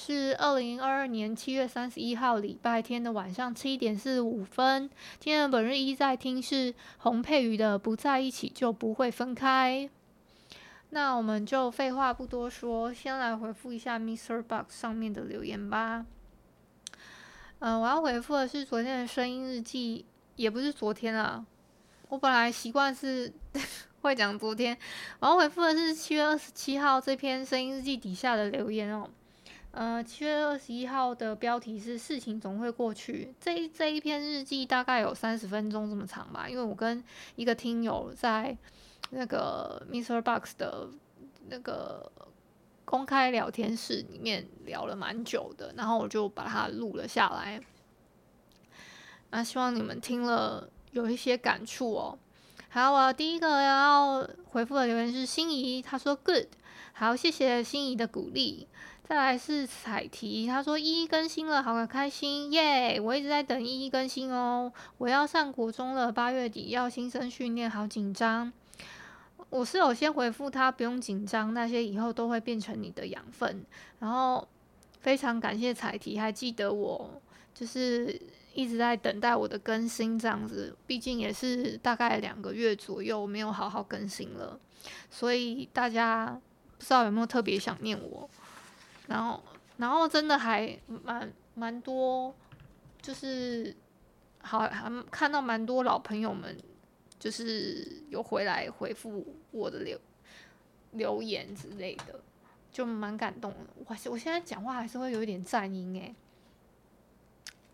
是二零二二年七月三十一号礼拜天的晚上七点四十五分。今天的本日一在听是洪佩瑜的《不在一起就不会分开》。那我们就废话不多说，先来回复一下 Mr. Box 上面的留言吧。嗯、我要回复的是昨天的声音日记，也不是昨天啊。我本来习惯是 会讲昨天，我要回复的是七月二十七号这篇声音日记底下的留言哦。呃，七月二十一号的标题是“事情总会过去”。这一这一篇日记大概有三十分钟这么长吧，因为我跟一个听友在那个 Mr. Box 的那个公开聊天室里面聊了蛮久的，然后我就把它录了下来。那希望你们听了有一些感触哦。好，我第一个要回复的留言是心仪，他说 “good”，好，谢谢心仪的鼓励。再来是彩提，他说依依更新了，好开心耶我一直在等依依更新哦。我要上国中了，八月底要新生训练，好紧张。我是有先回复他，不用紧张，那些以后都会变成你的养分。然后非常感谢彩提，还记得我，就是一直在等待我的更新这样子。毕竟也是大概两个月左右没有好好更新了，所以大家不知道有没有特别想念我。然后，然后真的还蛮蛮多，就是好还看到蛮多老朋友们，就是有回来回复我的留留言之类的，就蛮感动的。我我现在讲话还是会有一点颤音诶，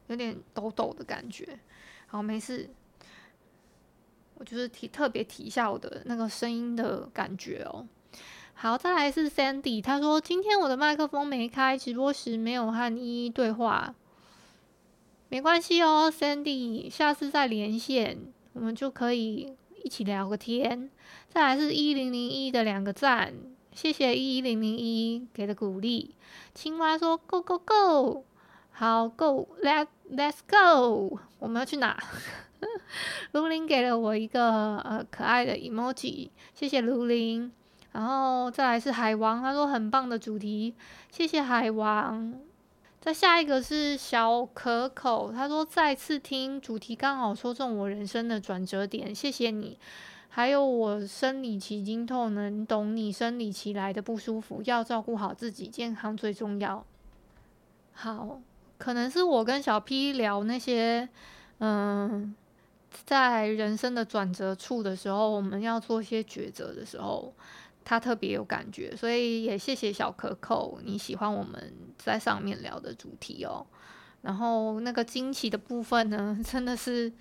有点抖抖的感觉。好，没事，我就是提特别提一下我的那个声音的感觉哦。好，再来是 Sandy，他说今天我的麦克风没开，直播时没有和依依对话，没关系哦，Sandy，下次再连线，我们就可以一起聊个天。再来是一零零一的两个赞，谢谢一零零一给的鼓励。青蛙说 Go Go Go，好 Go，Let Let's Go，我们要去哪？卢林给了我一个呃可爱的 emoji，谢谢卢林。然后再来是海王，他说很棒的主题，谢谢海王。再下一个是小可口，他说再次听主题刚好说中我人生的转折点，谢谢你。还有我生理期经痛，能懂你生理期来的不舒服，要照顾好自己，健康最重要。好，可能是我跟小 P 聊那些，嗯，在人生的转折处的时候，我们要做一些抉择的时候。他特别有感觉，所以也谢谢小可口，你喜欢我们在上面聊的主题哦。然后那个惊奇的部分呢，真的是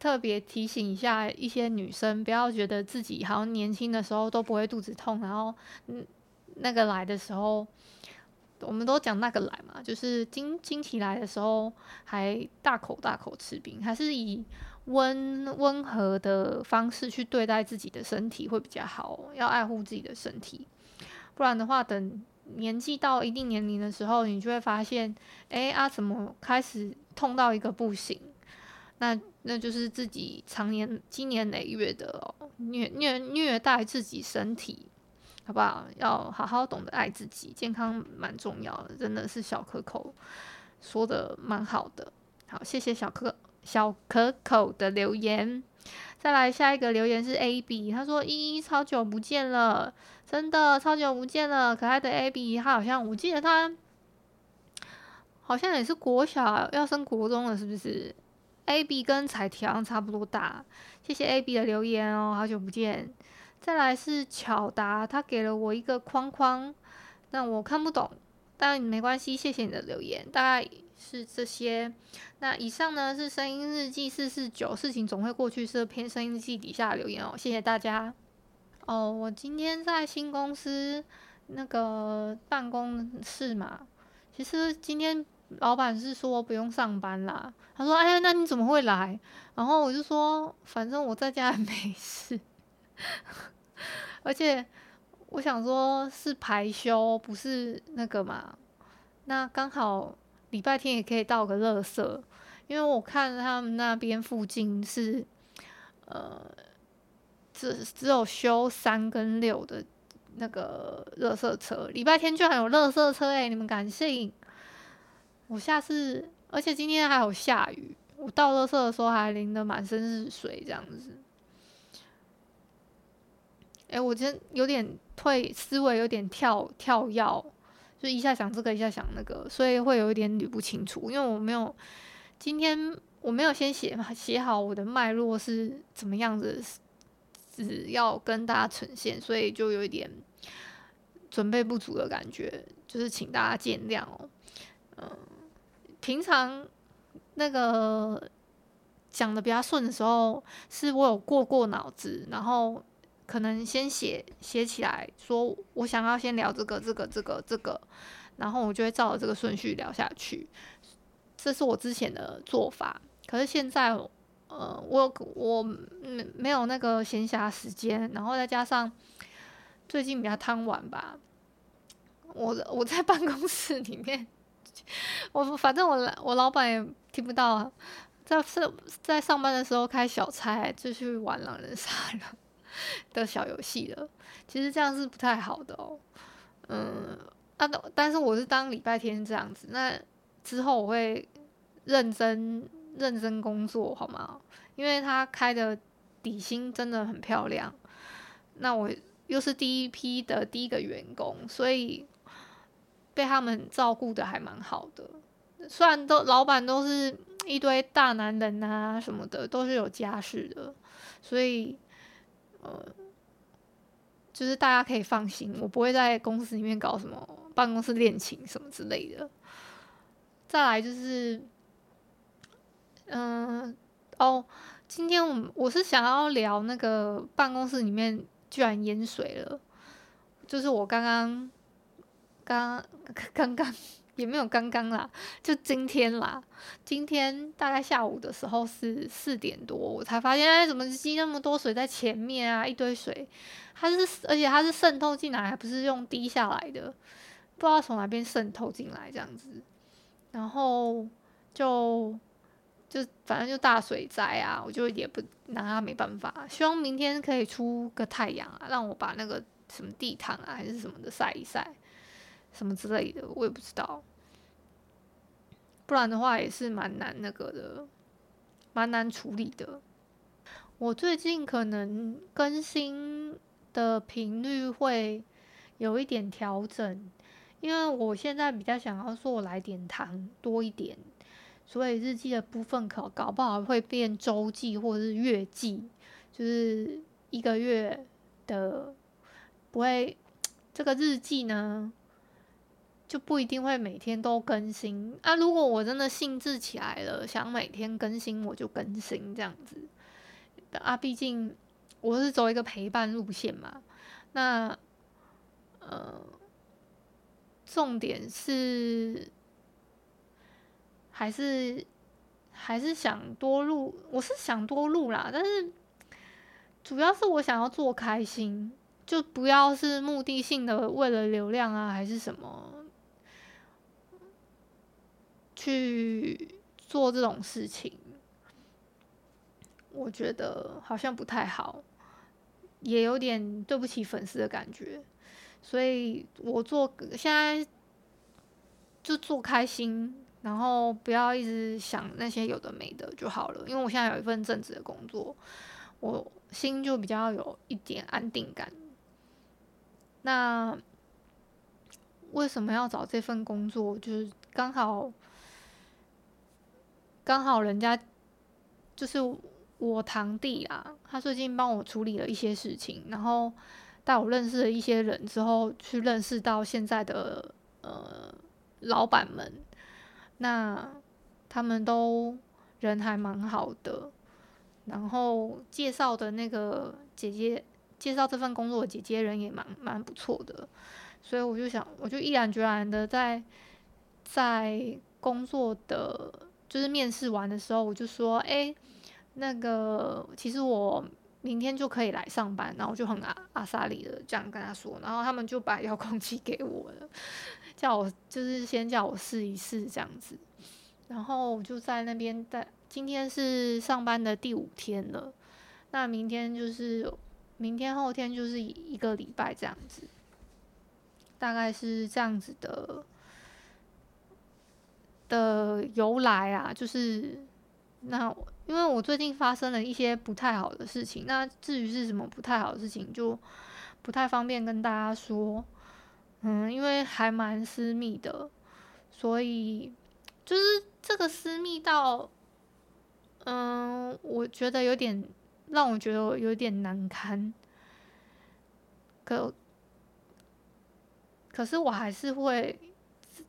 特别提醒一下一些女生，不要觉得自己好像年轻的时候都不会肚子痛，然后那个来的时候，我们都讲那个来嘛，就是惊惊起来的时候还大口大口吃冰，还是以。温温和的方式去对待自己的身体会比较好，要爱护自己的身体，不然的话，等年纪到一定年龄的时候，你就会发现，哎啊，怎么开始痛到一个不行？那那就是自己常年积年累月的、哦、虐虐虐待自己身体，好不好？要好好懂得爱自己，健康蛮重要的，真的是小可口说的蛮好的。好，谢谢小可。小可口的留言，再来下一个留言是 A B，他说依依超久不见了，真的超久不见了，可爱的 A B，他好像我记得他好像也是国小要升国中了，是不是？A B 跟彩条差不多大，谢谢 A B 的留言哦，好久不见。再来是巧达，他给了我一个框框，但我看不懂，但没关系，谢谢你的留言，大概是这些。那以上呢是声音日记四四九，事情总会过去，是篇声音日记底下留言哦，谢谢大家。哦，我今天在新公司那个办公室嘛，其实今天。老板是说不用上班啦，他说：“哎呀，那你怎么会来？”然后我就说：“反正我在家也没事，而且我想说是排休，不是那个嘛。那刚好礼拜天也可以倒个乐色，因为我看他们那边附近是呃，只只有休三跟六的那个乐色车，礼拜天居然有乐色车哎，你们敢信？”我下次，而且今天还有下雨，我倒垃圾的时候还淋得满身是水，这样子。哎、我今天有点退思维，有点跳跳跃，就一下想这个，一下想那个，所以会有一点捋不清楚，因为我没有今天我没有先写嘛写好我的脉络是怎么样子，只要跟大家呈现，所以就有一点准备不足的感觉，就是请大家见谅哦，嗯。平常那个讲的比较顺的时候，是我有过过脑子，然后可能先写写起来说，我想要先聊这个、这个、这个、这个，然后我就会照着这个顺序聊下去。这是我之前的做法。可是现在，呃，我我没没有那个闲暇时间，然后再加上最近比较贪玩吧，我我在办公室里面。我反正我我老板也听不到啊，在是在上班的时候开小差，就去玩狼人杀了 的小游戏了。其实这样是不太好的哦。嗯，啊，但是我是当礼拜天这样子，那之后我会认真认真工作，好吗？因为他开的底薪真的很漂亮，那我又是第一批的第一个员工，所以。被他们照顾的还蛮好的，虽然都老板都是一堆大男人啊什么的，都是有家室的，所以呃，就是大家可以放心，我不会在公司里面搞什么办公室恋情什么之类的。再来就是，嗯、哦，今天我我是想要聊那个办公室里面居然淹水了，就是我刚刚。刚刚刚也没有刚刚啦，就今天啦。今天大概下午的时候是四点多，我才发现，哎，怎么积那么多水在前面啊？一堆水，它是而且它是渗透进来，还不是用滴下来的，不知道从哪边渗透进来这样子。然后就就反正就大水灾啊，我就也不拿它没办法。希望明天可以出个太阳啊，让我把那个什么地毯啊还是什么的晒一晒。什么之类的，我也不知道。不然的话，也是蛮难那个的，蛮难处理的。我最近可能更新的频率会有一点调整，因为我现在比较想要说我来点糖多一点，所以日记的部分可搞不好会变周记或者是月记，就是一个月的不会这个日记呢。就不一定会每天都更新啊！如果我真的兴致起来了，想每天更新，我就更新这样子啊。毕竟我是走一个陪伴路线嘛。那呃，重点是还是还是想多录，我是想多录啦。但是主要是我想要做开心，就不要是目的性的为了流量啊，还是什么。去做这种事情，我觉得好像不太好，也有点对不起粉丝的感觉，所以我做现在就做开心，然后不要一直想那些有的没的就好了。因为我现在有一份正职的工作，我心就比较有一点安定感。那为什么要找这份工作？就是刚好。刚好人家就是我堂弟啊，他最近帮我处理了一些事情，然后带我认识了一些人之后，去认识到现在的呃老板们，那他们都人还蛮好的，然后介绍的那个姐姐，介绍这份工作的姐姐人也蛮蛮不错的，所以我就想，我就毅然决然的在在工作的就是面试完的时候，我就说，哎。那个其实我明天就可以来上班，然后就很阿阿萨里的这样跟他说，然后他们就把遥控器给我了，叫我就是先叫我试一试这样子，然后我就在那边待今天是上班的第五天了，那明天就是明天后天就是一个礼拜这样子，大概是这样子的的由来啊，就是那。因为我最近发生了一些不太好的事情，那至于是什么不太好的事情，就不太方便跟大家说。嗯，因为还蛮私密的，所以就是这个私密到，嗯，我觉得有点让我觉得有点难堪。可可是我还是会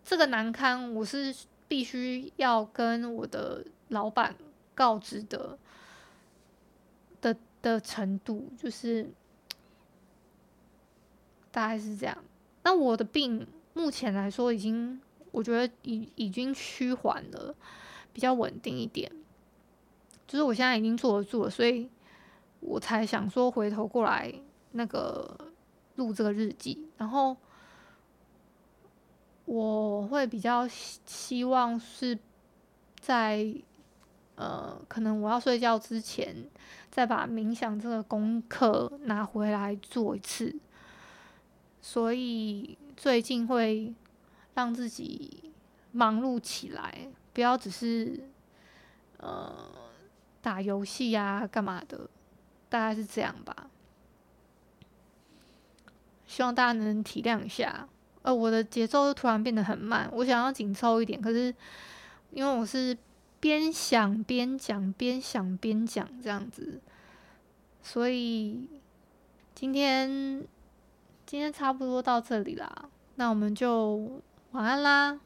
这个难堪，我是必须要跟我的老板。告知的的的程度就是大概是这样。那我的病目前来说已经，我觉得已已经趋缓了，比较稳定一点。就是我现在已经坐得住了，所以我才想说回头过来那个录这个日记。然后我会比较希望是在。呃，可能我要睡觉之前，再把冥想这个功课拿回来做一次。所以最近会让自己忙碌起来，不要只是呃打游戏呀、干嘛的，大概是这样吧。希望大家能体谅一下。呃，我的节奏突然变得很慢，我想要紧凑一点，可是因为我是。边想边讲，边想边讲，这样子。所以今天今天差不多到这里啦，那我们就晚安啦。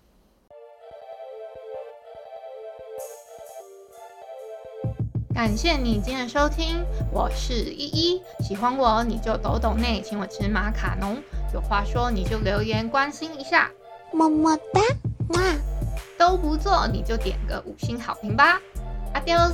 感谢你今天的收听，我是依依。喜欢我你就抖抖内，请我吃马卡龙。有话说你就留言关心一下，么么哒，哇！都不做，你就点个五星好评吧，Adios。